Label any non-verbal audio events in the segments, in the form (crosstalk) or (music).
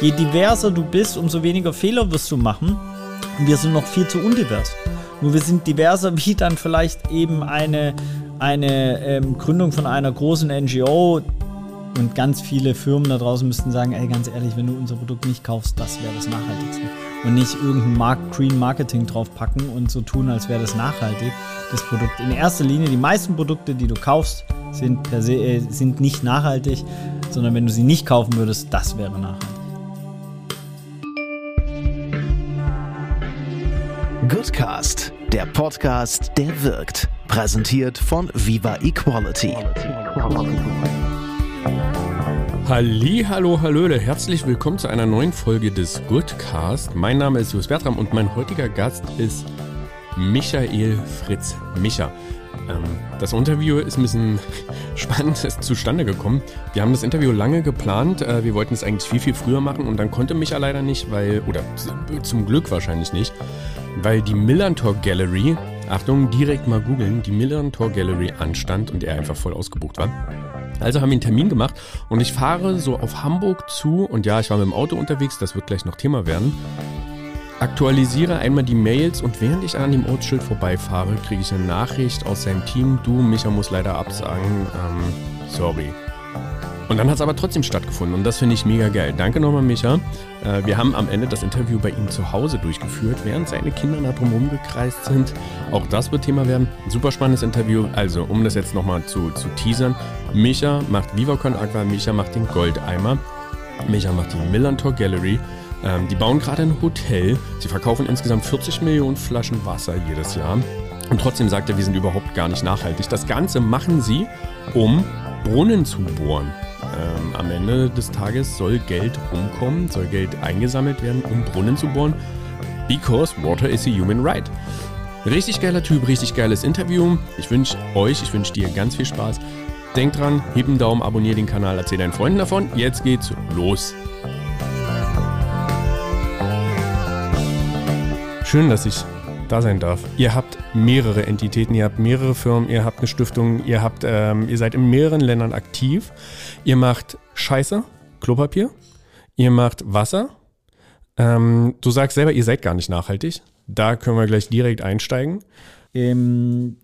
je diverser du bist, umso weniger Fehler wirst du machen. Und wir sind noch viel zu undivers. Nur wir sind diverser (laughs) wie dann vielleicht eben eine, eine ähm, Gründung von einer großen NGO. Und ganz viele Firmen da draußen müssten sagen, ey, ganz ehrlich, wenn du unser Produkt nicht kaufst, das wäre das Nachhaltigste. Und nicht irgendein Mark Green Marketing draufpacken und so tun, als wäre das nachhaltig. Das Produkt in erster Linie, die meisten Produkte, die du kaufst, sind, per se, äh, sind nicht nachhaltig, sondern wenn du sie nicht kaufen würdest, das wäre nachhaltig. Goodcast, der Podcast, der wirkt. Präsentiert von Viva Equality. Halli, hallo, hallöle. Herzlich willkommen zu einer neuen Folge des Goodcast. Mein Name ist Jus Bertram und mein heutiger Gast ist Michael Fritz Micha. Ähm, das Interview ist ein bisschen (laughs) spannend ist zustande gekommen. Wir haben das Interview lange geplant. Äh, wir wollten es eigentlich viel, viel früher machen und dann konnte Micha leider nicht, weil, oder zum Glück wahrscheinlich nicht, weil die Millantor Gallery, Achtung, direkt mal googeln, die Millantor Gallery anstand und er einfach voll ausgebucht war. Also haben wir einen Termin gemacht und ich fahre so auf Hamburg zu und ja, ich war mit dem Auto unterwegs, das wird gleich noch Thema werden. Aktualisiere einmal die Mails und während ich an dem Ortsschild vorbeifahre, kriege ich eine Nachricht aus seinem Team. Du, Micha muss leider absagen. Ähm, sorry. Und dann hat es aber trotzdem stattgefunden und das finde ich mega geil. Danke nochmal, Micha. Äh, wir haben am Ende das Interview bei ihm zu Hause durchgeführt, während seine Kinder da drumherum gekreist sind. Auch das wird Thema werden. Super spannendes Interview. Also, um das jetzt nochmal zu, zu teasern. Micha macht VivaCon Aqua, Micha macht den Goldeimer. Micha macht die Millantor Gallery. Ähm, die bauen gerade ein Hotel. Sie verkaufen insgesamt 40 Millionen Flaschen Wasser jedes Jahr. Und trotzdem sagt er, wir sind überhaupt gar nicht nachhaltig. Das Ganze machen sie, um Brunnen zu bohren. Ähm, am Ende des Tages soll Geld rumkommen, soll Geld eingesammelt werden, um Brunnen zu bohren. Because water is a human right. Richtig geiler Typ, richtig geiles Interview. Ich wünsche euch, ich wünsche dir ganz viel Spaß. Denk dran, heb einen Daumen, abonniere den Kanal, erzähl deinen Freunden davon. Jetzt geht's los. Schön, dass ich da sein darf. Ihr habt mehrere Entitäten, ihr habt mehrere Firmen, ihr habt eine Stiftung, ihr habt, ähm, ihr seid in mehreren Ländern aktiv. Ihr macht Scheiße, Klopapier, ihr macht Wasser. Ähm, du sagst selber, ihr seid gar nicht nachhaltig. Da können wir gleich direkt einsteigen. Ähm,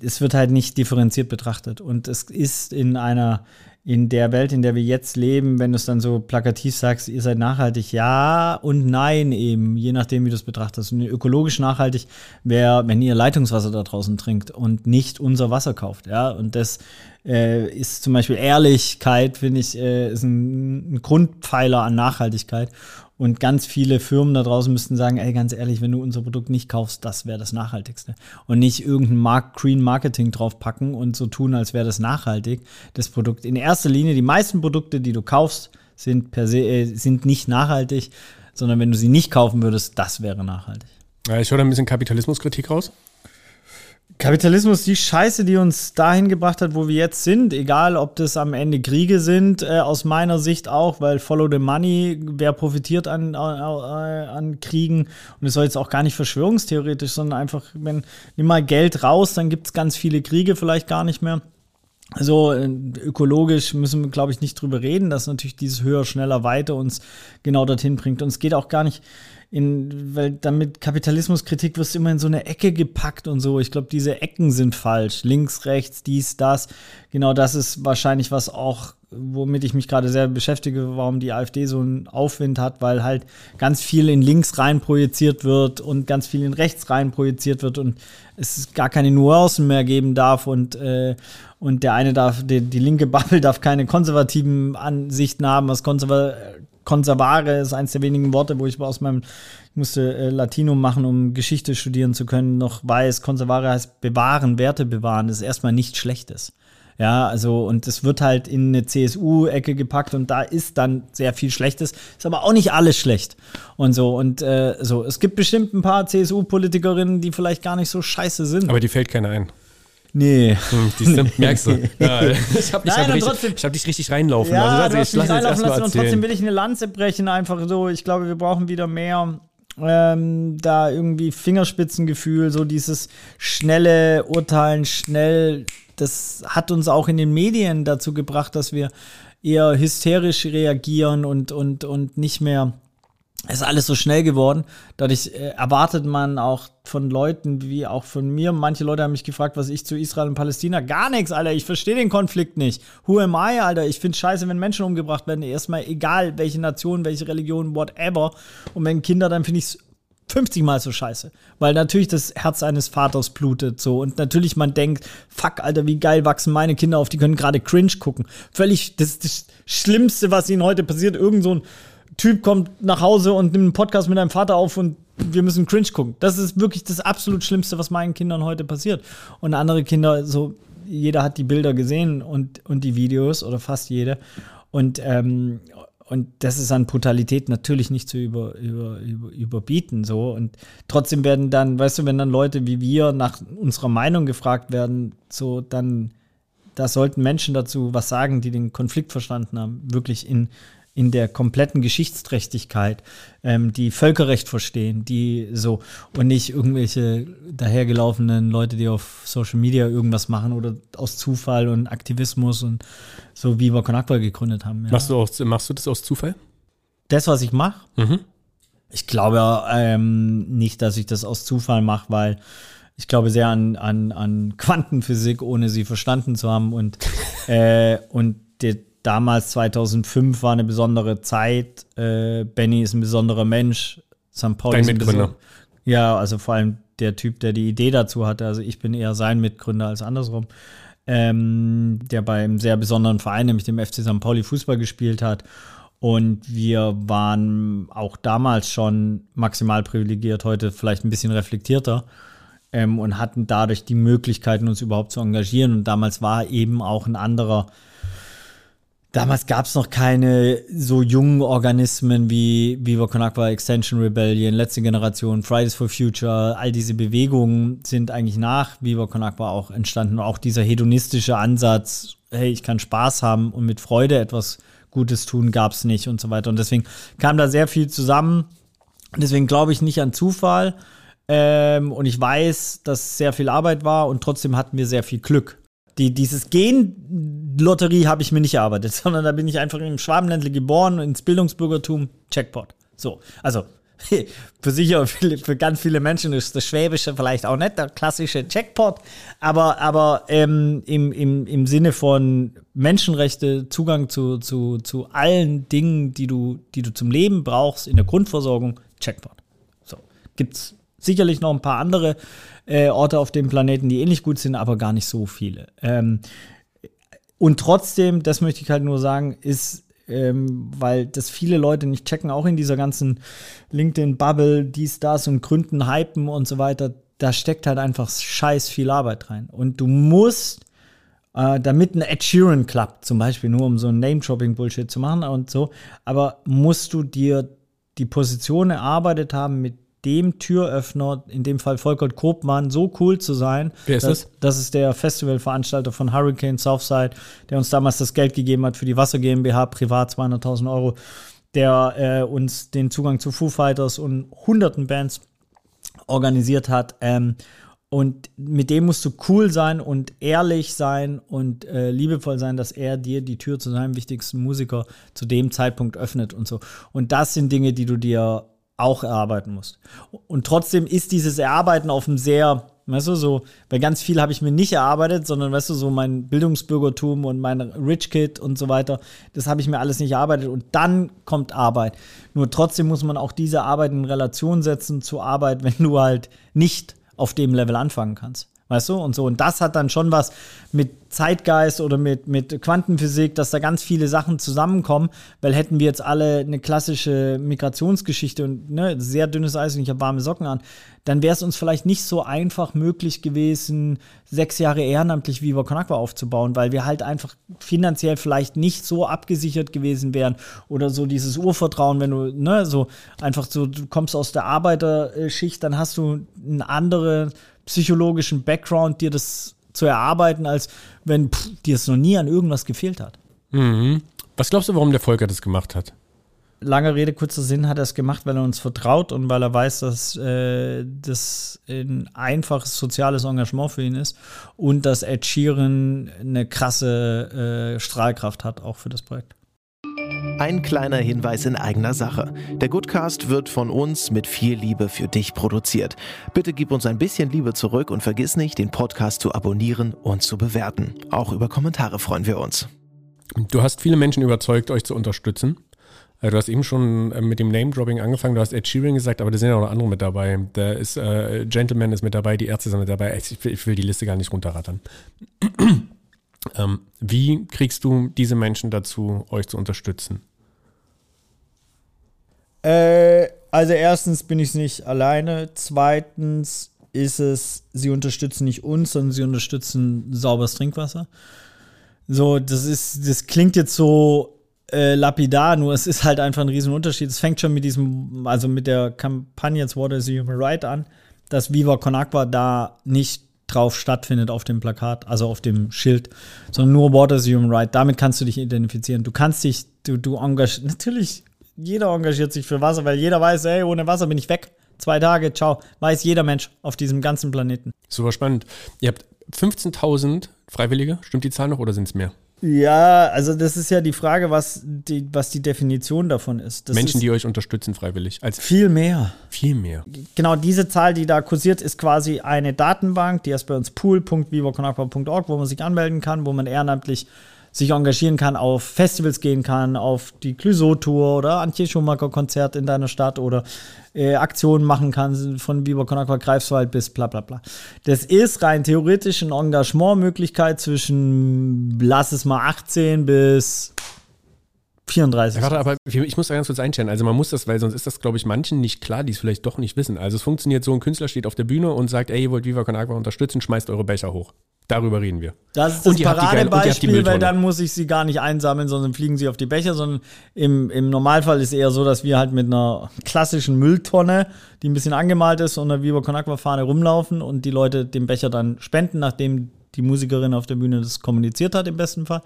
es wird halt nicht differenziert betrachtet und es ist in einer in der Welt, in der wir jetzt leben, wenn du es dann so plakativ sagst, ihr seid nachhaltig, ja und nein eben, je nachdem, wie du es betrachtest. Und ökologisch nachhaltig wäre, wenn ihr Leitungswasser da draußen trinkt und nicht unser Wasser kauft, ja. Und das äh, ist zum Beispiel Ehrlichkeit, finde ich, äh, ist ein, ein Grundpfeiler an Nachhaltigkeit. Und ganz viele Firmen da draußen müssten sagen, ey, ganz ehrlich, wenn du unser Produkt nicht kaufst, das wäre das Nachhaltigste. Und nicht irgendein Mark Green Marketing draufpacken und so tun, als wäre das nachhaltig. Das Produkt in erster Linie, die meisten Produkte, die du kaufst, sind per se, äh, sind nicht nachhaltig, sondern wenn du sie nicht kaufen würdest, das wäre nachhaltig. Ich höre da ein bisschen Kapitalismuskritik raus. Kapitalismus, die Scheiße, die uns dahin gebracht hat, wo wir jetzt sind, egal ob das am Ende Kriege sind, äh, aus meiner Sicht auch, weil Follow the Money, wer profitiert an, an, an Kriegen und es soll jetzt auch gar nicht verschwörungstheoretisch, sondern einfach, wenn nimm mal Geld raus, dann gibt es ganz viele Kriege vielleicht gar nicht mehr. Also ökologisch müssen wir, glaube ich, nicht drüber reden, dass natürlich dieses höher, schneller, weiter uns genau dorthin bringt. Und es geht auch gar nicht in, weil damit Kapitalismuskritik wirst du immer in so eine Ecke gepackt und so. Ich glaube, diese Ecken sind falsch. Links, rechts, dies, das. Genau das ist wahrscheinlich was auch, womit ich mich gerade sehr beschäftige, warum die AfD so einen Aufwind hat, weil halt ganz viel in links rein projiziert wird und ganz viel in rechts rein projiziert wird und es gar keine Nuancen mehr geben darf und, äh, und der eine darf, die, die linke Bubble darf keine konservativen Ansichten haben, was konserva Conservare ist eines der wenigen Worte, wo ich aus meinem, ich musste äh, Latinum machen, um Geschichte studieren zu können, noch weiß, Conservare heißt bewahren, Werte bewahren, das ist erstmal nichts Schlechtes. Ja, also, und es wird halt in eine CSU-Ecke gepackt und da ist dann sehr viel Schlechtes, ist aber auch nicht alles schlecht. Und so, und äh, so, es gibt bestimmt ein paar CSU-Politikerinnen, die vielleicht gar nicht so scheiße sind. Aber die fällt keiner ein. Nee. Hm, die sind, (laughs) merkst du. Ja, (laughs) ich habe hab richtig, hab dich richtig reinlaufen ja, lassen. Also, ich lass reinlaufen lassen und trotzdem will ich eine Lanze brechen, einfach so. Ich glaube, wir brauchen wieder mehr ähm, da irgendwie Fingerspitzengefühl, so dieses schnelle Urteilen, schnell. Das hat uns auch in den Medien dazu gebracht, dass wir eher hysterisch reagieren und, und, und nicht mehr es ist alles so schnell geworden. Dadurch äh, erwartet man auch von Leuten wie auch von mir. Manche Leute haben mich gefragt, was ich zu Israel und Palästina. Gar nichts, Alter. Ich verstehe den Konflikt nicht. Who am I, Alter? Ich finde scheiße, wenn Menschen umgebracht werden. Erstmal egal, welche Nation, welche Religion, whatever. Und wenn Kinder, dann finde ich es 50 Mal so scheiße. Weil natürlich das Herz eines Vaters blutet so. Und natürlich man denkt, fuck, Alter, wie geil wachsen meine Kinder auf, die können gerade cringe gucken. Völlig, das das Schlimmste, was ihnen heute passiert. Irgend so ein Typ kommt nach Hause und nimmt einen Podcast mit deinem Vater auf und wir müssen cringe gucken. Das ist wirklich das absolut Schlimmste, was meinen Kindern heute passiert. Und andere Kinder, so, jeder hat die Bilder gesehen und, und die Videos oder fast jede. Und, ähm, und das ist an Brutalität natürlich nicht zu über, über, über, überbieten. So. Und trotzdem werden dann, weißt du, wenn dann Leute wie wir nach unserer Meinung gefragt werden, so dann, da sollten Menschen dazu was sagen, die den Konflikt verstanden haben, wirklich in in der kompletten Geschichtsträchtigkeit, ähm, die Völkerrecht verstehen, die so und nicht irgendwelche dahergelaufenen Leute, die auf Social Media irgendwas machen oder aus Zufall und Aktivismus und so wie wir Konakwa gegründet haben. Ja. Machst, du auch, machst du das aus Zufall? Das, was ich mache? Mhm. Ich glaube ähm, nicht, dass ich das aus Zufall mache, weil ich glaube sehr an, an, an Quantenphysik, ohne sie verstanden zu haben und, (laughs) äh, und der damals 2005 war eine besondere Zeit. Äh, Benny ist ein besonderer Mensch. St. Pauli Dein Mitgründer. Ja, also vor allem der Typ, der die Idee dazu hatte. Also ich bin eher sein Mitgründer als andersrum. Ähm, der bei einem sehr besonderen Verein, nämlich dem FC St. Pauli, Fußball gespielt hat. Und wir waren auch damals schon maximal privilegiert, heute vielleicht ein bisschen reflektierter ähm, und hatten dadurch die Möglichkeiten, uns überhaupt zu engagieren. Und damals war eben auch ein anderer Damals gab es noch keine so jungen Organismen wie Viva Con Agua, Extension Rebellion, letzte Generation, Fridays for Future. All diese Bewegungen sind eigentlich nach Viva Con Agua auch entstanden. auch dieser hedonistische Ansatz, hey, ich kann Spaß haben und mit Freude etwas Gutes tun, gab es nicht und so weiter. Und deswegen kam da sehr viel zusammen. Deswegen glaube ich nicht an Zufall. Ähm, und ich weiß, dass sehr viel Arbeit war und trotzdem hatten wir sehr viel Glück. Die, dieses Gen-Lotterie habe ich mir nicht erarbeitet, (laughs) sondern da bin ich einfach im Schwabenländle geboren, ins Bildungsbürgertum, Checkpot. So, also (laughs) für sicher, für ganz viele Menschen ist das Schwäbische vielleicht auch nicht der klassische Checkpot, aber, aber ähm, im, im, im Sinne von Menschenrechte, Zugang zu, zu, zu allen Dingen, die du, die du zum Leben brauchst, in der Grundversorgung, Checkpot. So, gibt's sicherlich noch ein paar andere äh, Orte auf dem Planeten, die ähnlich gut sind, aber gar nicht so viele. Ähm, und trotzdem, das möchte ich halt nur sagen, ist, ähm, weil das viele Leute nicht checken, auch in dieser ganzen LinkedIn-Bubble, dies, das und Gründen, Hypen und so weiter, da steckt halt einfach scheiß viel Arbeit rein. Und du musst, äh, damit ein Ed Sheeran klappt, zum Beispiel, nur um so ein Name-Dropping-Bullshit zu machen und so, aber musst du dir die Position erarbeitet haben, mit dem Türöffner, in dem Fall Volker Kopmann, so cool zu sein. Wer ist das? Das ist der Festivalveranstalter von Hurricane Southside, der uns damals das Geld gegeben hat für die Wasser GmbH, privat 200.000 Euro, der äh, uns den Zugang zu Foo Fighters und hunderten Bands organisiert hat. Ähm, und mit dem musst du cool sein und ehrlich sein und äh, liebevoll sein, dass er dir die Tür zu seinem wichtigsten Musiker zu dem Zeitpunkt öffnet und so. Und das sind Dinge, die du dir auch erarbeiten musst. Und trotzdem ist dieses Erarbeiten auf einem sehr, weißt du, so, weil ganz viel habe ich mir nicht erarbeitet, sondern, weißt du, so mein Bildungsbürgertum und mein Rich Kid und so weiter, das habe ich mir alles nicht erarbeitet und dann kommt Arbeit. Nur trotzdem muss man auch diese Arbeit in Relation setzen zur Arbeit, (laughs) wenn du halt nicht auf dem Level anfangen kannst. Weißt du? Und so. Und das hat dann schon was mit Zeitgeist oder mit, mit Quantenphysik, dass da ganz viele Sachen zusammenkommen, weil hätten wir jetzt alle eine klassische Migrationsgeschichte und ne, sehr dünnes Eis und ich habe warme Socken an, dann wäre es uns vielleicht nicht so einfach möglich gewesen, sechs Jahre ehrenamtlich Viva Con Agua aufzubauen, weil wir halt einfach finanziell vielleicht nicht so abgesichert gewesen wären oder so dieses Urvertrauen, wenn du, ne, so einfach so, du kommst aus der Arbeiterschicht, dann hast du eine andere psychologischen Background, dir das zu erarbeiten, als wenn pff, dir es noch nie an irgendwas gefehlt hat. Mhm. Was glaubst du, warum der Volker das gemacht hat? lange Rede, kurzer Sinn, hat er es gemacht, weil er uns vertraut und weil er weiß, dass äh, das ein einfaches soziales Engagement für ihn ist und dass Ed Sheeran eine krasse äh, Strahlkraft hat, auch für das Projekt. Ein kleiner Hinweis in eigener Sache. Der Goodcast wird von uns mit viel Liebe für dich produziert. Bitte gib uns ein bisschen Liebe zurück und vergiss nicht, den Podcast zu abonnieren und zu bewerten. Auch über Kommentare freuen wir uns. Du hast viele Menschen überzeugt, euch zu unterstützen. Äh, du hast eben schon äh, mit dem Name-Dropping angefangen, du hast Ed Sheeran gesagt, aber da sind ja auch noch andere mit dabei. Da ist äh, Gentleman ist mit dabei, die Ärzte sind mit dabei. Ich, ich will die Liste gar nicht runterrattern. (clears throat) ähm, wie kriegst du diese Menschen dazu, euch zu unterstützen? Äh, also erstens bin ich nicht alleine. Zweitens ist es, sie unterstützen nicht uns, sondern sie unterstützen sauberes Trinkwasser. So, das ist, das klingt jetzt so äh, lapidar, nur es ist halt einfach ein Riesenunterschied. Es fängt schon mit diesem, also mit der Kampagne It's Water is a Human Right an, dass Viva Con Agua da nicht drauf stattfindet auf dem Plakat, also auf dem Schild, sondern nur Water is a Human Right. Damit kannst du dich identifizieren. Du kannst dich, du, du engagierst, natürlich, jeder engagiert sich für Wasser, weil jeder weiß, ey, ohne Wasser bin ich weg. Zwei Tage, ciao. Weiß jeder Mensch auf diesem ganzen Planeten. Super spannend. Ihr habt 15.000 Freiwillige, stimmt die Zahl noch oder sind es mehr? Ja, also das ist ja die Frage, was die, was die Definition davon ist. Das Menschen, ist die euch unterstützen freiwillig. Als viel mehr. Viel mehr. Genau, diese Zahl, die da kursiert, ist quasi eine Datenbank, die heißt bei uns pool.vivoconagua.org, wo man sich anmelden kann, wo man ehrenamtlich sich engagieren kann, auf Festivals gehen kann, auf die Clouseau-Tour oder Antje Schumacher-Konzert in deiner Stadt oder äh, Aktionen machen kann, von Biber Konakwa Greifswald bis bla bla bla. Das ist rein theoretisch eine Engagementmöglichkeit zwischen, lass es mal 18 bis 34. Ja, warte, aber ich muss da ganz kurz einstellen. Also man muss das, weil sonst ist das, glaube ich, manchen nicht klar, die es vielleicht doch nicht wissen. Also es funktioniert so, ein Künstler steht auf der Bühne und sagt, ey, ihr wollt Viva Con Agua unterstützen, schmeißt eure Becher hoch. Darüber reden wir. Das ist das Paradebeispiel, weil dann muss ich sie gar nicht einsammeln, sondern fliegen sie auf die Becher, sondern im, im Normalfall ist es eher so, dass wir halt mit einer klassischen Mülltonne, die ein bisschen angemalt ist, und einer Viva Con Agua Fahne rumlaufen und die Leute den Becher dann spenden, nachdem die Musikerin auf der Bühne das kommuniziert hat im besten Fall.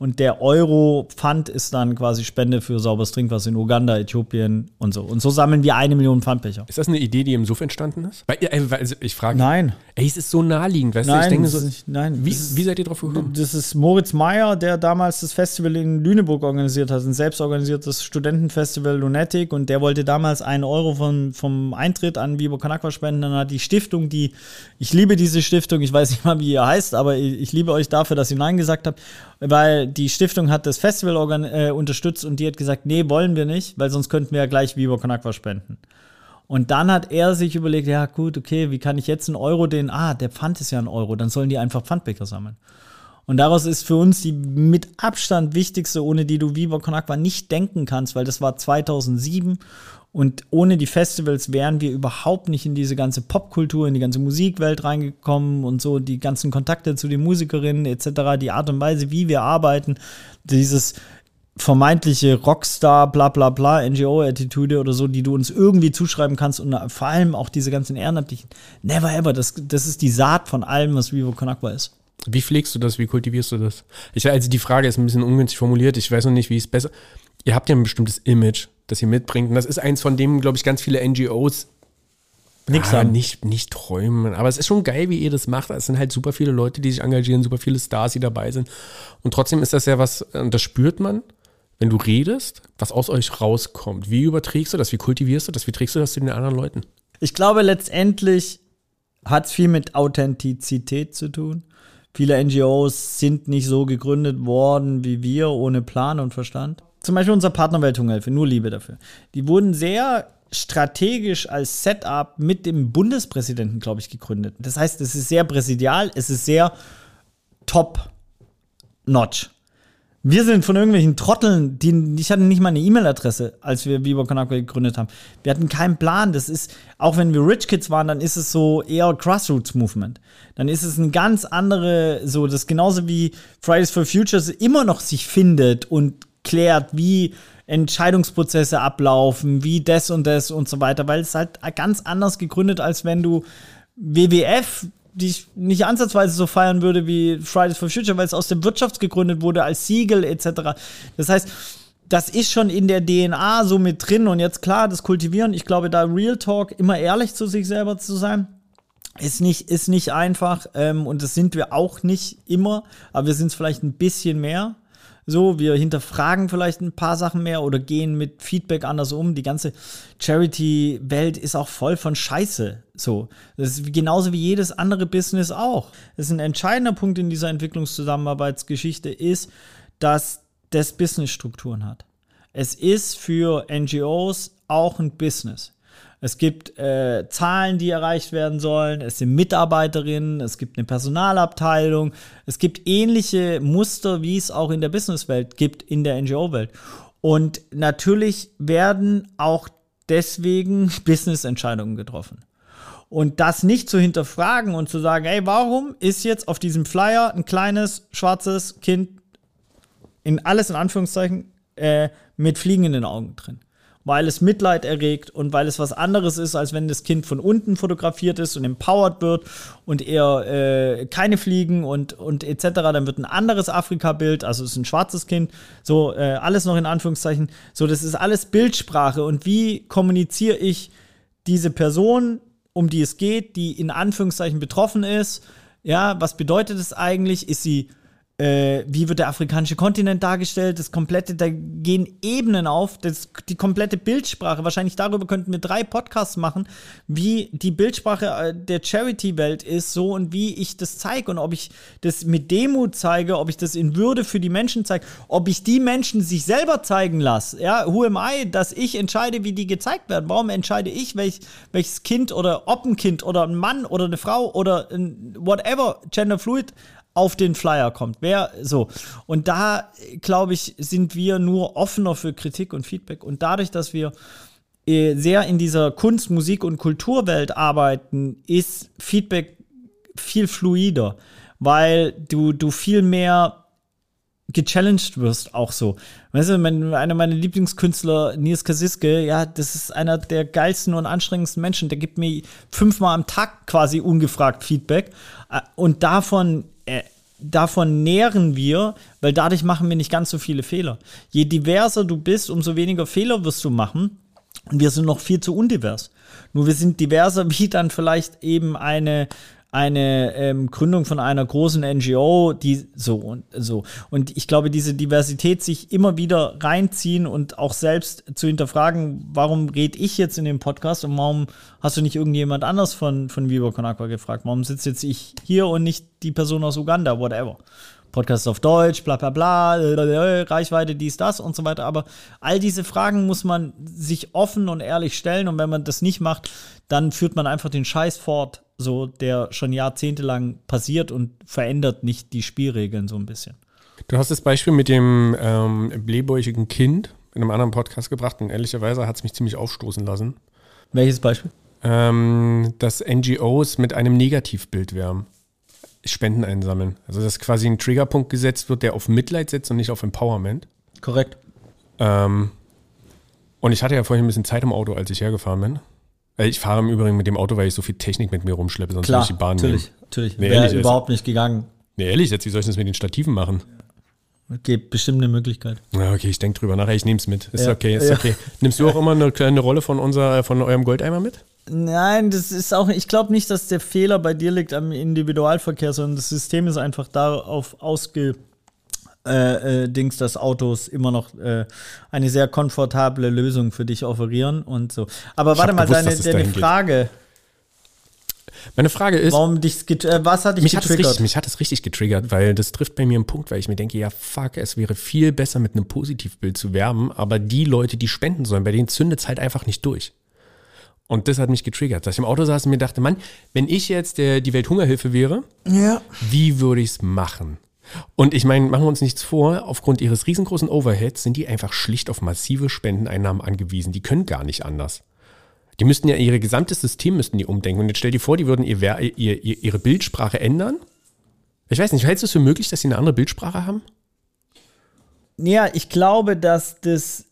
Und der Euro-Pfand ist dann quasi Spende für sauberes Trinkwasser in Uganda, Äthiopien und so. Und so sammeln wir eine Million Pfandbecher. Ist das eine Idee, die im Suff entstanden ist? Weil, also ich frage. Nein. Ey, es ist so naheliegend, weißt nein, du? Ich denke so, nicht, nein. Wie, ist, wie, seid ihr drauf gekommen? Das ist Moritz Meyer, der damals das Festival in Lüneburg organisiert hat, ein selbstorganisiertes Studentenfestival Lunatic. Und der wollte damals einen Euro von, vom Eintritt an Vivo Kanakwa spenden. Dann hat die Stiftung, die, ich liebe diese Stiftung, ich weiß nicht mal, wie ihr heißt, aber ich, ich liebe euch dafür, dass ihr Nein gesagt habt weil die Stiftung hat das Festival äh, unterstützt und die hat gesagt, nee, wollen wir nicht, weil sonst könnten wir ja gleich Viva Con Agua spenden. Und dann hat er sich überlegt, ja gut, okay, wie kann ich jetzt einen Euro den, ah, der Pfand ist ja ein Euro, dann sollen die einfach Pfandbecher sammeln. Und daraus ist für uns die mit Abstand wichtigste, ohne die du Viva Con Agua nicht denken kannst, weil das war 2007 und ohne die Festivals wären wir überhaupt nicht in diese ganze Popkultur, in die ganze Musikwelt reingekommen und so die ganzen Kontakte zu den Musikerinnen etc., die Art und Weise, wie wir arbeiten, dieses vermeintliche Rockstar, bla bla bla, NGO-Attitude oder so, die du uns irgendwie zuschreiben kannst und vor allem auch diese ganzen ehrenamtlichen, never ever, das, das ist die Saat von allem, was Vivo Con Agua ist. Wie pflegst du das? Wie kultivierst du das? Ich also die Frage ist ein bisschen ungünstig formuliert. Ich weiß noch nicht, wie es besser. Ihr habt ja ein bestimmtes Image das ihr mitbringt. Und das ist eins von dem, glaube ich, ganz viele NGOs Nix ah, nicht, nicht träumen. Aber es ist schon geil, wie ihr das macht. Es sind halt super viele Leute, die sich engagieren, super viele Stars, die dabei sind. Und trotzdem ist das ja was, und das spürt man, wenn du redest, was aus euch rauskommt. Wie überträgst du das? Wie kultivierst du das? Wie trägst du das zu den anderen Leuten? Ich glaube, letztendlich hat es viel mit Authentizität zu tun. Viele NGOs sind nicht so gegründet worden wie wir, ohne Plan und Verstand zum Beispiel unser Partner Welthungerhilfe, nur Liebe dafür. Die wurden sehr strategisch als Setup mit dem Bundespräsidenten, glaube ich, gegründet. Das heißt, es ist sehr präsidial, es ist sehr top-notch. Wir sind von irgendwelchen Trotteln, die ich hatte nicht mal eine E-Mail-Adresse, als wir Viva Con gegründet haben. Wir hatten keinen Plan. Das ist, auch wenn wir Rich Kids waren, dann ist es so eher Grassroots-Movement. Dann ist es ein ganz andere, so, das genauso wie Fridays for Futures immer noch sich findet und klärt, wie Entscheidungsprozesse ablaufen, wie das und das und so weiter, weil es halt ganz anders gegründet, als wenn du WWF, die ich nicht ansatzweise so feiern würde wie Fridays for Future, weil es aus der Wirtschaft gegründet wurde, als Siegel etc. Das heißt, das ist schon in der DNA so mit drin und jetzt klar, das Kultivieren, ich glaube, da Real Talk, immer ehrlich zu sich selber zu sein, ist nicht, ist nicht einfach ähm, und das sind wir auch nicht immer, aber wir sind es vielleicht ein bisschen mehr. So, wir hinterfragen vielleicht ein paar Sachen mehr oder gehen mit Feedback anders um. Die ganze Charity-Welt ist auch voll von Scheiße. So, das ist genauso wie jedes andere Business auch. Das ist ein entscheidender Punkt in dieser Entwicklungszusammenarbeitsgeschichte ist, dass das Business-Strukturen hat. Es ist für NGOs auch ein Business. Es gibt äh, Zahlen, die erreicht werden sollen. Es sind Mitarbeiterinnen. Es gibt eine Personalabteilung. Es gibt ähnliche Muster, wie es auch in der Businesswelt gibt, in der NGO-Welt. Und natürlich werden auch deswegen (laughs) Business-Entscheidungen getroffen. Und das nicht zu hinterfragen und zu sagen, ey, warum ist jetzt auf diesem Flyer ein kleines schwarzes Kind in alles in Anführungszeichen äh, mit Fliegen in den Augen drin? Weil es Mitleid erregt und weil es was anderes ist, als wenn das Kind von unten fotografiert ist und empowered wird und eher äh, keine Fliegen und, und etc. Dann wird ein anderes Afrika-Bild, also es ist ein schwarzes Kind, so äh, alles noch in Anführungszeichen. So, das ist alles Bildsprache und wie kommuniziere ich diese Person, um die es geht, die in Anführungszeichen betroffen ist? Ja, was bedeutet es eigentlich? Ist sie äh, wie wird der afrikanische Kontinent dargestellt, das komplette, da gehen Ebenen auf, das, die komplette Bildsprache. Wahrscheinlich darüber könnten wir drei Podcasts machen, wie die Bildsprache äh, der Charity-Welt ist, so und wie ich das zeige und ob ich das mit Demut zeige, ob ich das in Würde für die Menschen zeige, ob ich die Menschen sich selber zeigen lasse. Ja, who am I, dass ich entscheide, wie die gezeigt werden? Warum entscheide ich, welch, welches Kind oder ob ein Kind oder ein Mann oder eine Frau oder ein whatever, genderfluid auf den Flyer kommt. Wer so. Und da, glaube ich, sind wir nur offener für Kritik und Feedback. Und dadurch, dass wir äh, sehr in dieser Kunst, Musik und Kulturwelt arbeiten, ist Feedback viel fluider, weil du, du viel mehr gechallenged wirst, auch so. Weißt du, mein, einer meiner Lieblingskünstler, Nils Kasiske, ja, das ist einer der geilsten und anstrengendsten Menschen. Der gibt mir fünfmal am Tag quasi ungefragt Feedback. Äh, und davon äh, davon nähren wir, weil dadurch machen wir nicht ganz so viele Fehler. Je diverser du bist, umso weniger Fehler wirst du machen. Und wir sind noch viel zu undivers. Nur wir sind diverser (laughs) wie dann vielleicht eben eine eine ähm, Gründung von einer großen NGO, die so und so. Und ich glaube, diese Diversität sich immer wieder reinziehen und auch selbst zu hinterfragen, warum rede ich jetzt in dem Podcast und warum hast du nicht irgendjemand anders von, von Viva Con Aqua gefragt? Warum sitze jetzt ich hier und nicht die Person aus Uganda, whatever? Podcast auf Deutsch, bla bla bla, Reichweite, dies, das und so weiter. Aber all diese Fragen muss man sich offen und ehrlich stellen. Und wenn man das nicht macht, dann führt man einfach den Scheiß fort, so der schon jahrzehntelang passiert und verändert nicht die Spielregeln so ein bisschen. Du hast das Beispiel mit dem ähm, blähbäuchigen Kind in einem anderen Podcast gebracht und ehrlicherweise hat es mich ziemlich aufstoßen lassen. Welches Beispiel? Ähm, dass NGOs mit einem Negativbild werben. Spenden einsammeln. Also dass quasi ein Triggerpunkt gesetzt wird, der auf Mitleid setzt und nicht auf Empowerment. Korrekt. Ähm, und ich hatte ja vorhin ein bisschen Zeit im Auto, als ich hergefahren bin. Äh, ich fahre im Übrigen mit dem Auto, weil ich so viel Technik mit mir rumschleppe, sonst Klar, würde ich die Bahn natürlich, nehmen. Natürlich, Nee, Wäre ehrlich, überhaupt nicht gegangen. Nee, ehrlich, jetzt, wie soll ich das mit den Stativen machen? Gibt bestimmt eine Möglichkeit. Ja, okay, ich denke drüber nach. Ich nehme es mit. Ist Ja, okay, ist ja. okay. Nimmst du auch immer eine kleine Rolle von, unser, von eurem Goldeimer mit? Nein, das ist auch, ich glaube nicht, dass der Fehler bei dir liegt am Individualverkehr, sondern das System ist einfach darauf ausge, äh, äh, Dings, dass Autos immer noch äh, eine sehr komfortable Lösung für dich offerieren und so. Aber warte hab mal, gewusst, deine, deine geht. Frage, Meine Frage ist, warum dich, äh, was hat dich mich hat, getriggert? richtig, mich hat es richtig getriggert, weil das trifft bei mir einen Punkt, weil ich mir denke, ja fuck, es wäre viel besser mit einem Positivbild zu werben, aber die Leute, die spenden sollen, bei denen zündet es halt einfach nicht durch. Und das hat mich getriggert, dass ich im Auto saß und mir dachte, Mann, wenn ich jetzt der, die Welthungerhilfe wäre, ja. wie würde ich es machen? Und ich meine, machen wir uns nichts vor, aufgrund ihres riesengroßen Overheads sind die einfach schlicht auf massive Spendeneinnahmen angewiesen. Die können gar nicht anders. Die müssten ja ihr gesamtes System müssten die umdenken. Und jetzt stell dir vor, die würden ihr, ihr, ihr, ihre Bildsprache ändern. Ich weiß nicht, hältst du es für möglich, dass sie eine andere Bildsprache haben? Ja, ich glaube, dass das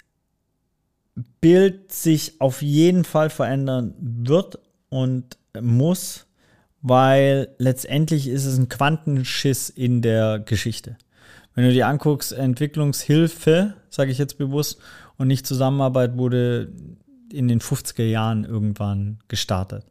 Bild sich auf jeden Fall verändern wird und muss, weil letztendlich ist es ein Quantenschiss in der Geschichte. Wenn du dir anguckst, Entwicklungshilfe, sage ich jetzt bewusst. Und nicht Zusammenarbeit wurde in den 50er Jahren irgendwann gestartet.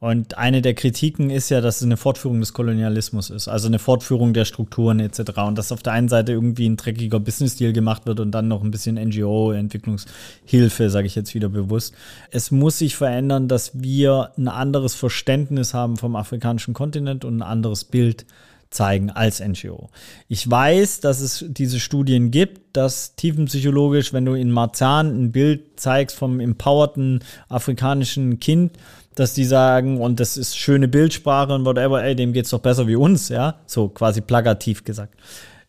Und eine der Kritiken ist ja, dass es eine Fortführung des Kolonialismus ist, also eine Fortführung der Strukturen etc. Und dass auf der einen Seite irgendwie ein dreckiger Business-Deal gemacht wird und dann noch ein bisschen NGO, Entwicklungshilfe, sage ich jetzt wieder bewusst. Es muss sich verändern, dass wir ein anderes Verständnis haben vom afrikanischen Kontinent und ein anderes Bild zeigen als NGO. Ich weiß, dass es diese Studien gibt, dass tiefenpsychologisch, wenn du in Marzahn ein Bild zeigst vom empowerten afrikanischen Kind, dass die sagen, und das ist schöne Bildsprache und whatever, ey, dem geht's doch besser wie uns, ja, so quasi plagativ gesagt.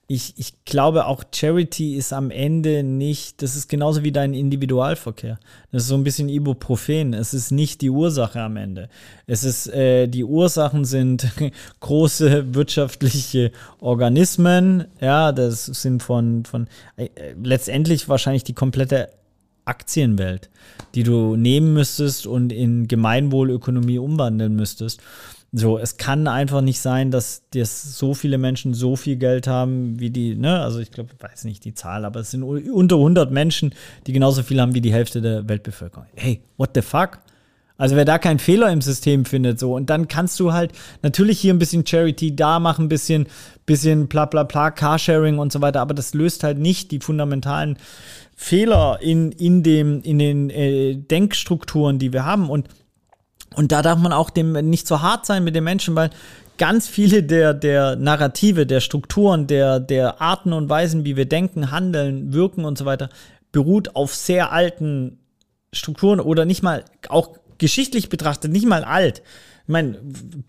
Ich, ich glaube auch Charity ist am Ende nicht, das ist genauso wie dein Individualverkehr. Das ist so ein bisschen Ibuprofen. Es ist nicht die Ursache am Ende. Es ist, äh, die Ursachen sind (laughs) große wirtschaftliche Organismen, ja, das sind von, von äh, letztendlich wahrscheinlich die komplette Aktienwelt, die du nehmen müsstest und in Gemeinwohlökonomie umwandeln müsstest. So, es kann einfach nicht sein, dass, dass so viele Menschen so viel Geld haben wie die, ne, also ich glaube, ich weiß nicht die Zahl, aber es sind unter 100 Menschen, die genauso viel haben wie die Hälfte der Weltbevölkerung. Hey, what the fuck? Also wer da keinen Fehler im System findet, so und dann kannst du halt natürlich hier ein bisschen Charity, da machen ein bisschen, bisschen bla bla bla, Carsharing und so weiter, aber das löst halt nicht die fundamentalen Fehler in, in, dem, in den äh, Denkstrukturen, die wir haben. Und, und da darf man auch dem nicht so hart sein mit den Menschen, weil ganz viele der, der Narrative, der Strukturen, der, der Arten und Weisen, wie wir denken, handeln, wirken und so weiter, beruht auf sehr alten Strukturen oder nicht mal, auch geschichtlich betrachtet, nicht mal alt. Ich meine,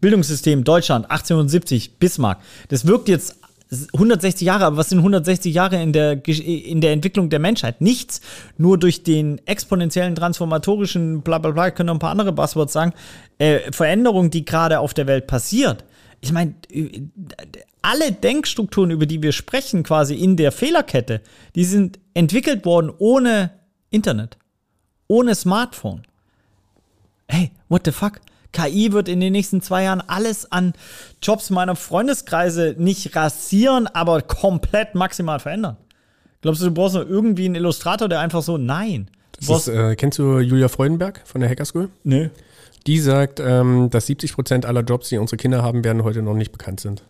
Bildungssystem Deutschland, 1870, Bismarck. Das wirkt jetzt 160 Jahre, aber was sind 160 Jahre in der, in der Entwicklung der Menschheit? Nichts. Nur durch den exponentiellen, transformatorischen, bla bla bla, könnte noch ein paar andere Buzzwords sagen, äh, Veränderung, die gerade auf der Welt passiert. Ich meine, alle Denkstrukturen, über die wir sprechen, quasi in der Fehlerkette, die sind entwickelt worden ohne Internet, ohne Smartphone. Hey, what the fuck? KI wird in den nächsten zwei Jahren alles an Jobs meiner Freundeskreise nicht rasieren, aber komplett maximal verändern. Glaubst du, du brauchst noch irgendwie einen Illustrator, der einfach so, nein. Ist, äh, kennst du Julia Freudenberg von der Hacker School? Nö. Die sagt, ähm, dass 70 Prozent aller Jobs, die unsere Kinder haben werden, heute noch nicht bekannt sind.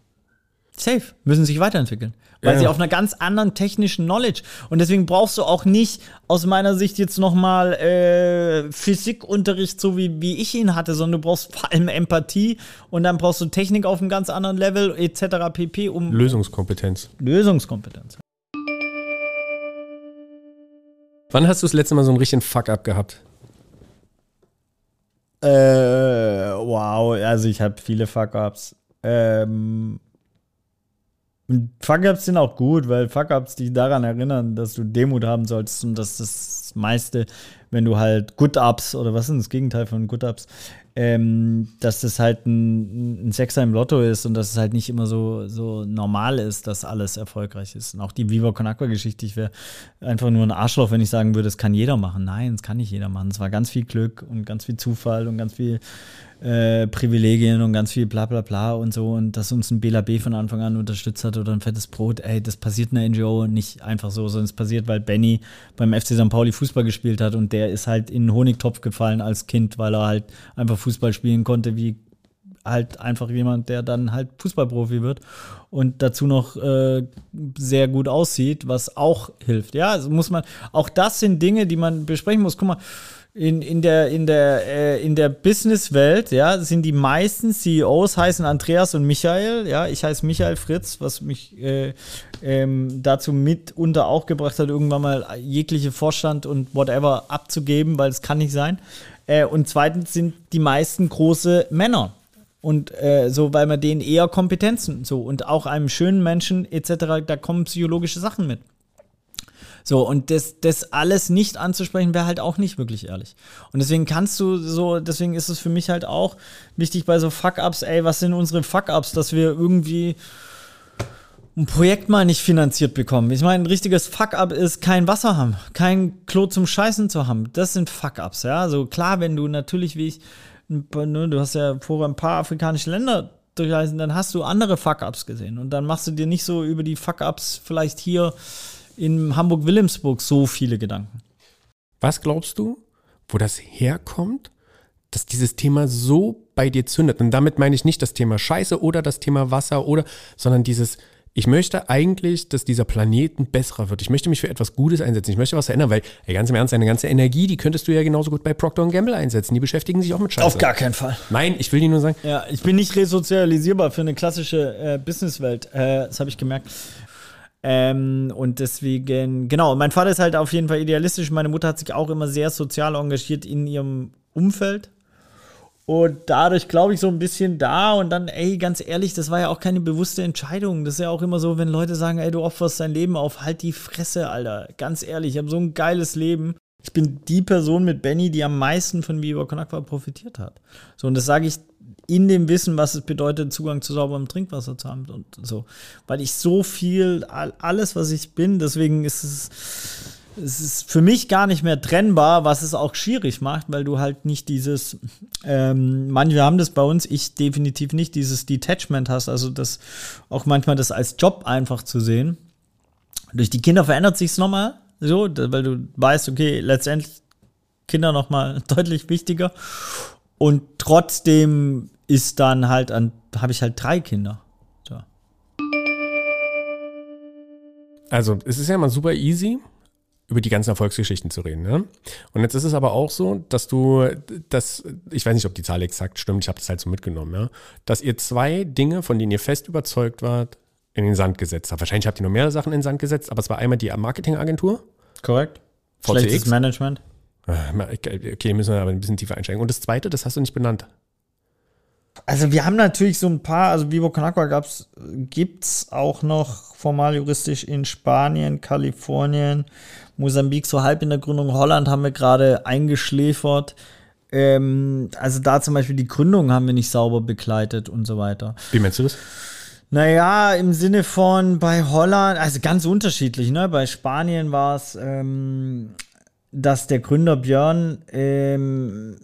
Safe, müssen sich weiterentwickeln. Weil ja. sie auf einer ganz anderen technischen Knowledge. Und deswegen brauchst du auch nicht aus meiner Sicht jetzt nochmal äh, Physikunterricht, so wie, wie ich ihn hatte, sondern du brauchst vor allem Empathie und dann brauchst du Technik auf einem ganz anderen Level, etc. pp. Um Lösungskompetenz. Lösungskompetenz. Wann hast du das letzte Mal so einen richtigen Fuck-up gehabt? Äh, wow, also ich habe viele Fuck-ups. Ähm Fuck-Ups sind auch gut, weil Fuck-Ups dich daran erinnern, dass du Demut haben sollst und dass das meiste, wenn du halt Good-Ups oder was ist das Gegenteil von Good-Ups, ähm, dass das halt ein, ein, Sechser im Lotto ist und dass es halt nicht immer so, so normal ist, dass alles erfolgreich ist. Und auch die Viva Con Aqua-Geschichte, ich wäre einfach nur ein Arschloch, wenn ich sagen würde, das kann jeder machen. Nein, das kann nicht jeder machen. Es war ganz viel Glück und ganz viel Zufall und ganz viel äh, Privilegien und ganz viel bla bla bla und so und dass uns ein BLAB von Anfang an unterstützt hat oder ein fettes Brot, ey, das passiert in der NGO nicht einfach so, sondern es passiert, weil Benny beim FC St. Pauli Fußball gespielt hat und der ist halt in den Honigtopf gefallen als Kind, weil er halt einfach Fußball spielen konnte, wie halt einfach jemand, der dann halt Fußballprofi wird und dazu noch äh, sehr gut aussieht, was auch hilft. Ja, also muss man, auch das sind Dinge, die man besprechen muss. Guck mal, in, in der, in der, äh, in der Businesswelt, ja, sind die meisten CEOs heißen Andreas und Michael, ja, ich heiße Michael Fritz, was mich äh, ähm, dazu mitunter auch gebracht hat, irgendwann mal jegliche Vorstand und whatever abzugeben, weil es kann nicht sein. Äh, und zweitens sind die meisten große Männer. Und äh, so, weil man denen eher Kompetenzen so und auch einem schönen Menschen etc., da kommen psychologische Sachen mit. So, und das, das alles nicht anzusprechen, wäre halt auch nicht wirklich ehrlich. Und deswegen kannst du so, deswegen ist es für mich halt auch wichtig bei so Fuck-Ups, ey, was sind unsere Fuck-Ups, dass wir irgendwie ein Projekt mal nicht finanziert bekommen. Ich meine, ein richtiges Fuck-up ist kein Wasser haben, kein Klo zum Scheißen zu haben. Das sind Fuck-ups, ja. So also klar, wenn du natürlich, wie ich, ne, du hast ja vorher ein paar afrikanische Länder durchreisen, dann hast du andere Fuck-ups gesehen. Und dann machst du dir nicht so über die Fuck-ups vielleicht hier in Hamburg-Wilhelmsburg so viele Gedanken. Was glaubst du, wo das herkommt, dass dieses Thema so bei dir zündet? Und damit meine ich nicht das Thema Scheiße oder das Thema Wasser oder, sondern dieses, ich möchte eigentlich, dass dieser Planeten besserer wird. Ich möchte mich für etwas Gutes einsetzen. Ich möchte was verändern, weil, ey, ganz im Ernst, deine ganze Energie, die könntest du ja genauso gut bei Procter Gamble einsetzen. Die beschäftigen sich auch mit Scheiße. Auf gar keinen Fall. Nein, ich will dir nur sagen. Ja, ich bin nicht resozialisierbar für eine klassische äh, Businesswelt. Äh, das habe ich gemerkt. Ähm, und deswegen, genau, mein Vater ist halt auf jeden Fall idealistisch. Meine Mutter hat sich auch immer sehr sozial engagiert in ihrem Umfeld. Und dadurch glaube ich so ein bisschen da und dann, ey, ganz ehrlich, das war ja auch keine bewusste Entscheidung. Das ist ja auch immer so, wenn Leute sagen, ey, du opferst dein Leben auf, halt die Fresse, Alter. Ganz ehrlich, ich habe so ein geiles Leben. Ich bin die Person mit Benny, die am meisten von Viva Con Aqua profitiert hat. So, und das sage ich in dem Wissen, was es bedeutet, Zugang zu sauberem Trinkwasser zu haben und so. Weil ich so viel, alles, was ich bin, deswegen ist es, es ist für mich gar nicht mehr trennbar, was es auch schwierig macht, weil du halt nicht dieses, ähm, manche haben das bei uns, ich definitiv nicht, dieses Detachment hast, also das auch manchmal das als Job einfach zu sehen. Durch die Kinder verändert sich es nochmal, so, weil du weißt, okay, letztendlich Kinder nochmal (laughs) deutlich wichtiger. Und trotzdem ist dann halt an, habe ich halt drei Kinder. So. Also, es ist ja immer super easy, über die ganzen Erfolgsgeschichten zu reden. Ne? Und jetzt ist es aber auch so, dass du, das, ich weiß nicht, ob die Zahl exakt stimmt, ich habe das halt so mitgenommen, ja, dass ihr zwei Dinge, von denen ihr fest überzeugt wart, in den Sand gesetzt habt. Wahrscheinlich habt ihr noch mehr Sachen in den Sand gesetzt, aber es war einmal die Marketingagentur. Korrekt. VCX. Schlechtes Management. Okay, müssen wir aber ein bisschen tiefer einsteigen. Und das zweite, das hast du nicht benannt. Also wir haben natürlich so ein paar, also Vivo Con Agua gab's, gibt's auch noch formal juristisch in Spanien, Kalifornien, Mosambik so halb in der Gründung, Holland haben wir gerade eingeschläfert. Ähm, also da zum Beispiel die Gründung haben wir nicht sauber begleitet und so weiter. Wie meinst du das? Naja, im Sinne von bei Holland, also ganz unterschiedlich, ne? Bei Spanien war es, ähm, dass der Gründer Björn ähm,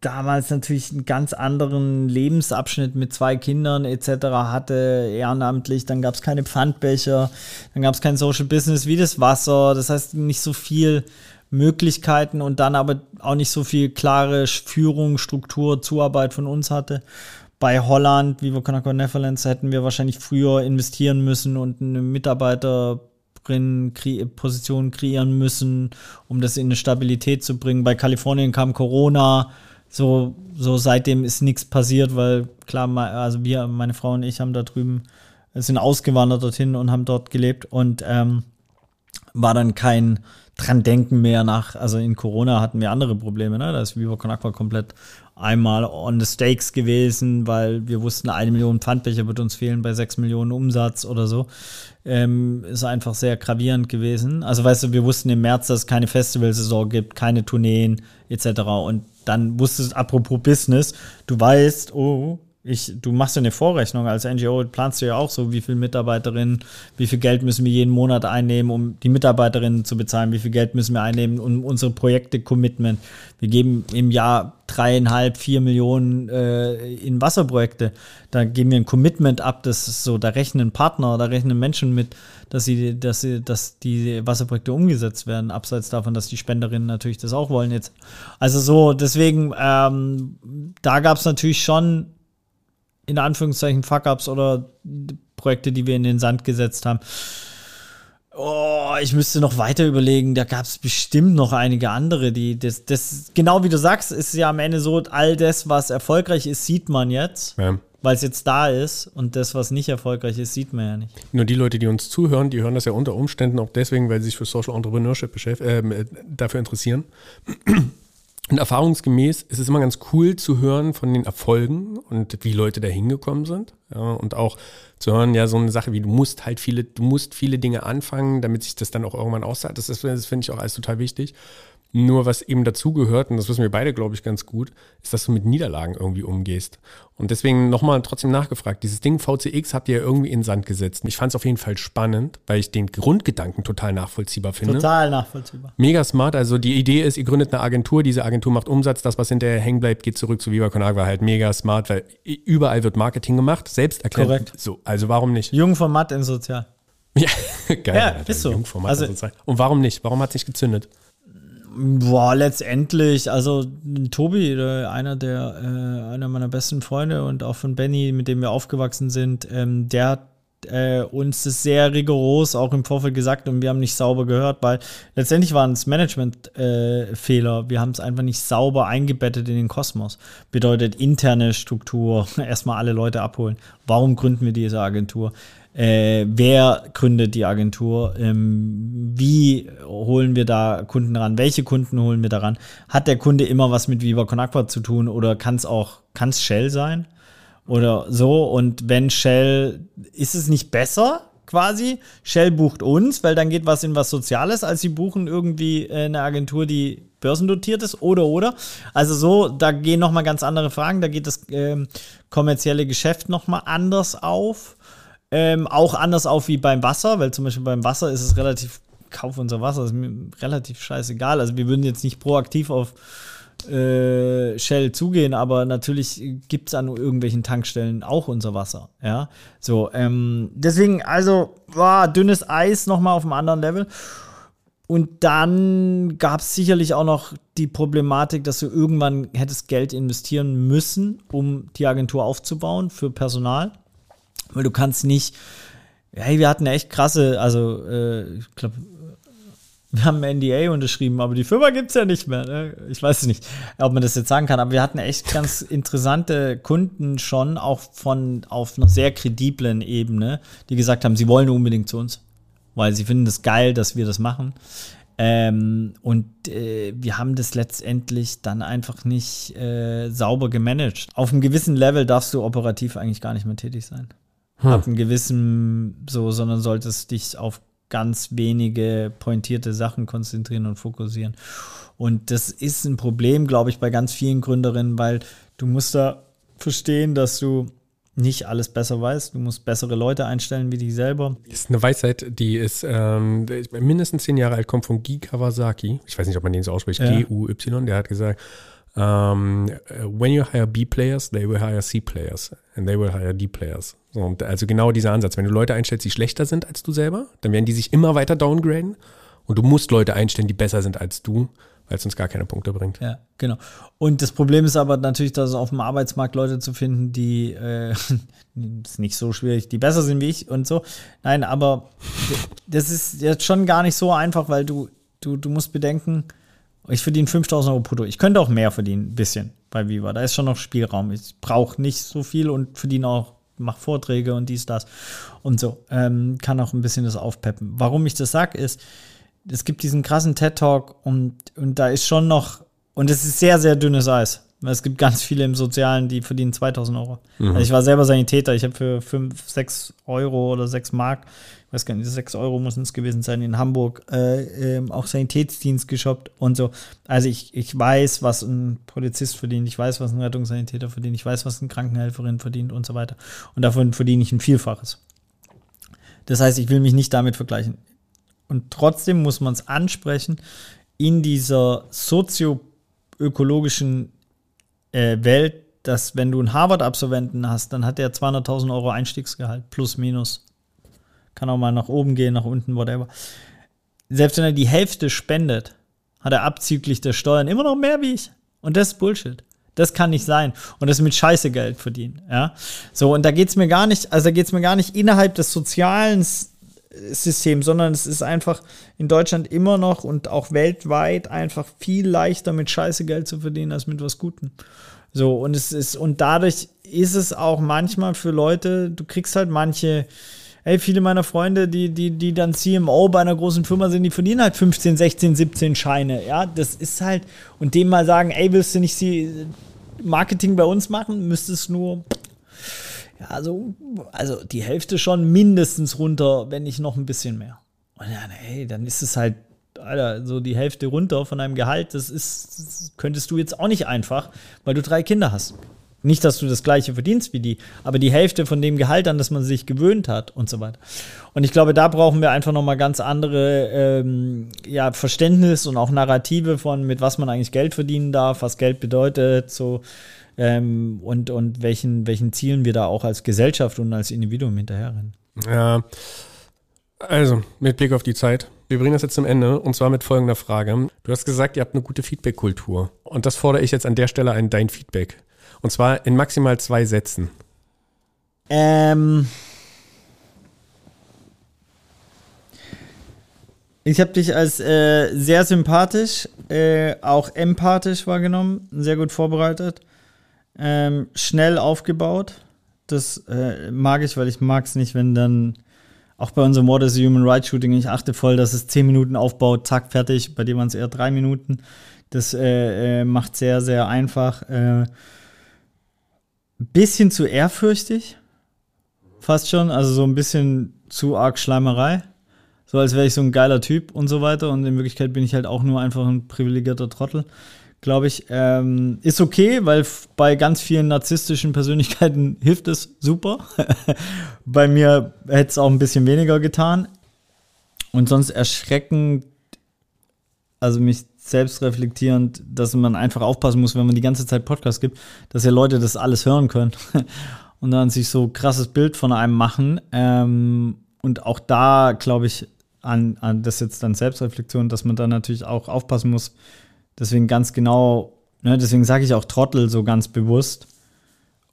damals natürlich einen ganz anderen Lebensabschnitt mit zwei Kindern etc. hatte, ehrenamtlich, dann gab es keine Pfandbecher, dann gab es kein Social Business wie das Wasser, das heißt nicht so viel Möglichkeiten und dann aber auch nicht so viel klare Führung, Struktur, Zuarbeit von uns hatte. Bei Holland, Vivo Conaco Netherlands, hätten wir wahrscheinlich früher investieren müssen und eine Mitarbeiterin Position kreieren müssen, um das in eine Stabilität zu bringen. Bei Kalifornien kam Corona, so, so seitdem ist nichts passiert, weil klar, also wir, meine Frau und ich haben da drüben, sind ausgewandert dorthin und haben dort gelebt und ähm, war dann kein dran denken mehr nach, also in Corona hatten wir andere Probleme, ne? Da ist Viva Con Aqua komplett einmal on the stakes gewesen, weil wir wussten, eine Million Pfandbecher wird uns fehlen bei sechs Millionen Umsatz oder so. Ähm, ist einfach sehr gravierend gewesen. Also weißt du, wir wussten im März, dass es keine Festivalsaison gibt, keine Tourneen etc. Und dann wusstest, apropos Business, du weißt, oh, ich, du machst ja eine Vorrechnung als NGO, planst du ja auch so, wie viele Mitarbeiterinnen, wie viel Geld müssen wir jeden Monat einnehmen, um die Mitarbeiterinnen zu bezahlen, wie viel Geld müssen wir einnehmen, um unsere Projekte-Commitment. Wir geben im Jahr dreieinhalb, vier Millionen äh, in Wasserprojekte. Da geben wir ein Commitment ab, das ist so, da rechnen Partner, da rechnen Menschen mit, dass sie, dass sie, dass die Wasserprojekte umgesetzt werden, abseits davon, dass die Spenderinnen natürlich das auch wollen jetzt. Also so, deswegen, ähm, da gab es natürlich schon in Anführungszeichen Fuck-Ups oder Projekte, die wir in den Sand gesetzt haben. Oh, ich müsste noch weiter überlegen. Da gab es bestimmt noch einige andere, die das, das, genau wie du sagst, ist ja am Ende so, all das, was erfolgreich ist, sieht man jetzt. Ja. Weil es jetzt da ist und das, was nicht erfolgreich ist, sieht man ja nicht. Nur die Leute, die uns zuhören, die hören das ja unter Umständen auch deswegen, weil sie sich für Social Entrepreneurship äh, dafür interessieren. Und erfahrungsgemäß ist es immer ganz cool zu hören von den Erfolgen und wie Leute da hingekommen sind. Ja, und auch zu hören, ja, so eine Sache wie du musst halt viele, du musst viele Dinge anfangen, damit sich das dann auch irgendwann auszahlt. Das, das finde ich auch alles total wichtig. Nur was eben dazugehört, und das wissen wir beide, glaube ich, ganz gut, ist, dass du mit Niederlagen irgendwie umgehst. Und deswegen nochmal trotzdem nachgefragt, dieses Ding VCX habt ihr irgendwie in Sand gesetzt. Ich fand es auf jeden Fall spannend, weil ich den Grundgedanken total nachvollziehbar finde. Total nachvollziehbar. Mega smart. Also die Idee ist, ihr gründet eine Agentur, diese Agentur macht Umsatz, das, was hinterher hängen bleibt, geht zurück zu Viva Con Agua. Halt mega smart, weil überall wird Marketing gemacht, selbst erklärt. Korrekt. So, also warum nicht? Jung von Matt in Sozial. (laughs) Ja, geil. Ja, Alter, ist so. Jungformat Also- sozusagen. Und warum nicht? Warum hat es nicht gezündet? Boah, letztendlich, also Tobi, einer der, äh, einer meiner besten Freunde und auch von Benny, mit dem wir aufgewachsen sind, ähm, der hat äh, uns das sehr rigoros auch im Vorfeld gesagt und wir haben nicht sauber gehört, weil letztendlich waren es Management-Fehler. wir haben es einfach nicht sauber eingebettet in den Kosmos. Bedeutet interne Struktur, (laughs) erstmal alle Leute abholen. Warum gründen wir diese Agentur? Äh, wer gründet die Agentur? Ähm, wie holen wir da Kunden ran? Welche Kunden holen wir daran? Hat der Kunde immer was mit Viva Con Agua zu tun oder kann es auch, kann es Shell sein? Oder so? Und wenn Shell, ist es nicht besser quasi? Shell bucht uns, weil dann geht was in was Soziales, als sie buchen irgendwie äh, eine Agentur, die börsendotiert ist oder oder. Also so, da gehen nochmal ganz andere Fragen, da geht das ähm, kommerzielle Geschäft nochmal anders auf. Ähm, auch anders auf wie beim Wasser, weil zum Beispiel beim Wasser ist es relativ, kauf unser Wasser, ist mir relativ scheißegal. Also wir würden jetzt nicht proaktiv auf äh, Shell zugehen, aber natürlich gibt es an irgendwelchen Tankstellen auch unser Wasser. Ja, so, ähm, deswegen, also, war dünnes Eis nochmal auf einem anderen Level. Und dann gab es sicherlich auch noch die Problematik, dass du irgendwann hättest Geld investieren müssen, um die Agentur aufzubauen für Personal. Weil du kannst nicht, hey, wir hatten echt krasse, also äh, ich glaube, wir haben ein NDA unterschrieben, aber die Firma gibt es ja nicht mehr. Ne? Ich weiß nicht, ob man das jetzt sagen kann, aber wir hatten echt ganz interessante Kunden schon, auch von auf einer sehr krediblen Ebene, die gesagt haben, sie wollen unbedingt zu uns, weil sie finden das geil, dass wir das machen. Ähm, und äh, wir haben das letztendlich dann einfach nicht äh, sauber gemanagt. Auf einem gewissen Level darfst du operativ eigentlich gar nicht mehr tätig sein. Ab einem gewissen, so, sondern solltest dich auf ganz wenige pointierte Sachen konzentrieren und fokussieren. Und das ist ein Problem, glaube ich, bei ganz vielen Gründerinnen, weil du musst da verstehen, dass du nicht alles besser weißt. Du musst bessere Leute einstellen wie dich selber. Ist eine Weisheit, die ist ähm, mindestens zehn Jahre alt, kommt von Guy Kawasaki. Ich weiß nicht, ob man den so ausspricht. Ja. G-U-Y. Der hat gesagt, um, when you hire B players, they will hire C players and they will hire D players. So, also genau dieser Ansatz. Wenn du Leute einstellst, die schlechter sind als du selber, dann werden die sich immer weiter downgraden. Und du musst Leute einstellen, die besser sind als du, weil es uns gar keine Punkte bringt. Ja, genau. Und das Problem ist aber natürlich, dass auf dem Arbeitsmarkt Leute zu finden, die äh, (laughs) ist nicht so schwierig, die besser sind wie ich und so. Nein, aber das ist jetzt schon gar nicht so einfach, weil du, du, du musst bedenken, ich verdiene 5000 Euro brutto. Ich könnte auch mehr verdienen, ein bisschen bei Viva. Da ist schon noch Spielraum. Ich brauche nicht so viel und verdiene auch, mache Vorträge und dies, das und so. Ähm, kann auch ein bisschen das aufpeppen. Warum ich das sage, ist, es gibt diesen krassen TED-Talk und, und da ist schon noch, und es ist sehr, sehr dünnes Eis. Es gibt ganz viele im Sozialen, die verdienen 2000 Euro. Also ich war selber Sanitäter, ich habe für 5, 6 Euro oder 6 Mark, weiß gar nicht, 6 Euro müssen es gewesen sein, in Hamburg äh, ähm, auch Sanitätsdienst geshoppt und so. Also ich, ich weiß, was ein Polizist verdient, ich weiß, was ein Rettungssanitäter verdient, ich weiß, was eine Krankenhelferin verdient und so weiter. Und davon verdiene ich ein Vielfaches. Das heißt, ich will mich nicht damit vergleichen. Und trotzdem muss man es ansprechen, in dieser sozioökologischen äh, Welt, dass wenn du einen Harvard-Absolventen hast, dann hat der 200.000 Euro Einstiegsgehalt, plus minus. Kann auch mal nach oben gehen, nach unten, whatever. Selbst wenn er die Hälfte spendet, hat er abzüglich der Steuern immer noch mehr wie ich. Und das ist Bullshit. Das kann nicht sein. Und das mit Scheiße Geld verdienen. Ja? So, und da geht es mir gar nicht, also da geht es mir gar nicht innerhalb des sozialen Systems, sondern es ist einfach in Deutschland immer noch und auch weltweit einfach viel leichter mit Scheiße Geld zu verdienen als mit was Gutem. So, und es ist, und dadurch ist es auch manchmal für Leute, du kriegst halt manche, ey, viele meiner Freunde, die, die, die dann CMO bei einer großen Firma sind, die verdienen halt 15, 16, 17 Scheine. Ja, das ist halt, und dem mal sagen, ey, willst du nicht Marketing bei uns machen, müsstest nur, ja, also, also die Hälfte schon mindestens runter, wenn nicht noch ein bisschen mehr. Und dann, ey, dann ist es halt, Alter, so die Hälfte runter von deinem Gehalt, das ist, das könntest du jetzt auch nicht einfach, weil du drei Kinder hast. Nicht, dass du das gleiche verdienst wie die, aber die Hälfte von dem Gehalt, an das man sich gewöhnt hat und so weiter. Und ich glaube, da brauchen wir einfach nochmal ganz andere ähm, ja, Verständnis und auch Narrative von, mit was man eigentlich Geld verdienen darf, was Geld bedeutet, so ähm, und, und welchen, welchen Zielen wir da auch als Gesellschaft und als Individuum hinterherrennen. Ja. Also, mit Blick auf die Zeit. Wir bringen das jetzt zum Ende und zwar mit folgender Frage. Du hast gesagt, ihr habt eine gute Feedback-Kultur. Und das fordere ich jetzt an der Stelle ein Dein Feedback. Und zwar in maximal zwei Sätzen. Ähm. Ich habe dich als äh, sehr sympathisch, äh, auch empathisch wahrgenommen, sehr gut vorbereitet, ähm, schnell aufgebaut. Das äh, mag ich, weil ich mag es nicht, wenn dann auch bei unserem What is Human Rights Shooting, ich achte voll, dass es 10 Minuten aufbaut, zack, fertig. Bei dir waren es eher drei Minuten. Das äh, äh, macht sehr, sehr einfach. Bisschen zu ehrfürchtig, fast schon. Also so ein bisschen zu arg Schleimerei. So als wäre ich so ein geiler Typ und so weiter. Und in Wirklichkeit bin ich halt auch nur einfach ein privilegierter Trottel glaube ich, ähm, ist okay, weil bei ganz vielen narzisstischen Persönlichkeiten (laughs) hilft es super. (laughs) bei mir hätte es auch ein bisschen weniger getan. Und sonst erschreckend, also mich selbst reflektierend, dass man einfach aufpassen muss, wenn man die ganze Zeit Podcast gibt, dass ja Leute das alles hören können (laughs) und dann sich so krasses Bild von einem machen. Ähm, und auch da, glaube ich, an, an das jetzt dann Selbstreflexion, dass man da natürlich auch aufpassen muss, Deswegen ganz genau, ne, deswegen sage ich auch Trottel so ganz bewusst,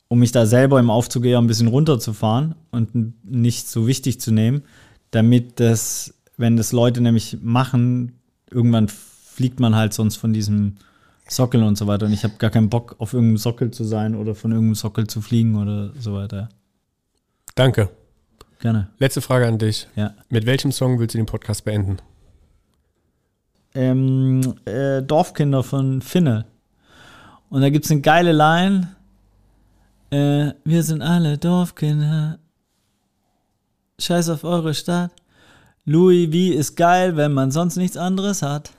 um mich da selber im Aufzug eher ein bisschen runterzufahren und nicht so wichtig zu nehmen, damit das, wenn das Leute nämlich machen, irgendwann fliegt man halt sonst von diesem Sockel und so weiter. Und ich habe gar keinen Bock, auf irgendeinem Sockel zu sein oder von irgendeinem Sockel zu fliegen oder so weiter. Danke. Gerne. Letzte Frage an dich. Ja. Mit welchem Song willst du den Podcast beenden? ähm, äh, Dorfkinder von Finne. Und da gibt es eine geile Line. Äh, wir sind alle Dorfkinder. Scheiß auf eure Stadt. Louis V ist geil, wenn man sonst nichts anderes hat.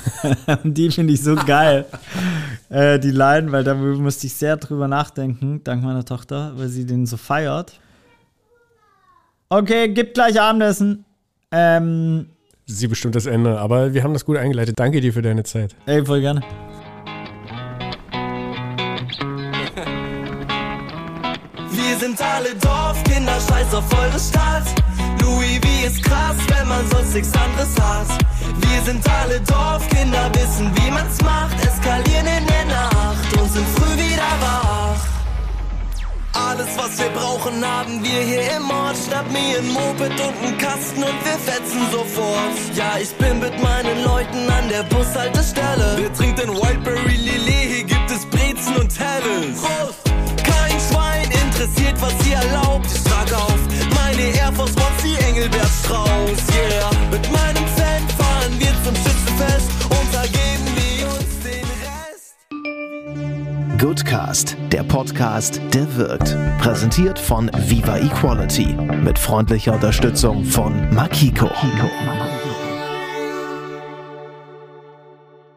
(laughs) die finde ich so geil. (laughs) äh, die Line, weil da musste ich sehr drüber nachdenken, dank meiner Tochter, weil sie den so feiert. Okay, gibt gleich Abendessen. Ähm, Sie bestimmt das Ende, aber wir haben das gut eingeleitet. Danke dir für deine Zeit. Ey, voll gerne. Wir sind alle Dorfkinder, scheiß auf eure Stadt. Louis V ist krass, wenn man sonst nichts anderes hat. Wir sind alle Dorfkinder, wissen wie man's macht. Eskalieren in der Nacht und sind früh wieder wach. Alles, was wir brauchen, haben wir hier im Ort. Schnapp mir ein Moped und einen Kasten und wir fetzen sofort. Ja, ich bin mit meinen Leuten an der Bushaltestelle. Wir trinken Whiteberry Lillet, hier gibt es Brezen und Helles. Prost! Interessiert, was ihr erlaubt. Ich trage auf meine Air Force Ones, die Engelbert Strauß. Yeah, mit meinem Fan fahren wir zum Schützenfest und da geben wir uns den Rest. Goodcast, der Podcast, der wirkt. Präsentiert von Viva Equality mit freundlicher Unterstützung von Makiko.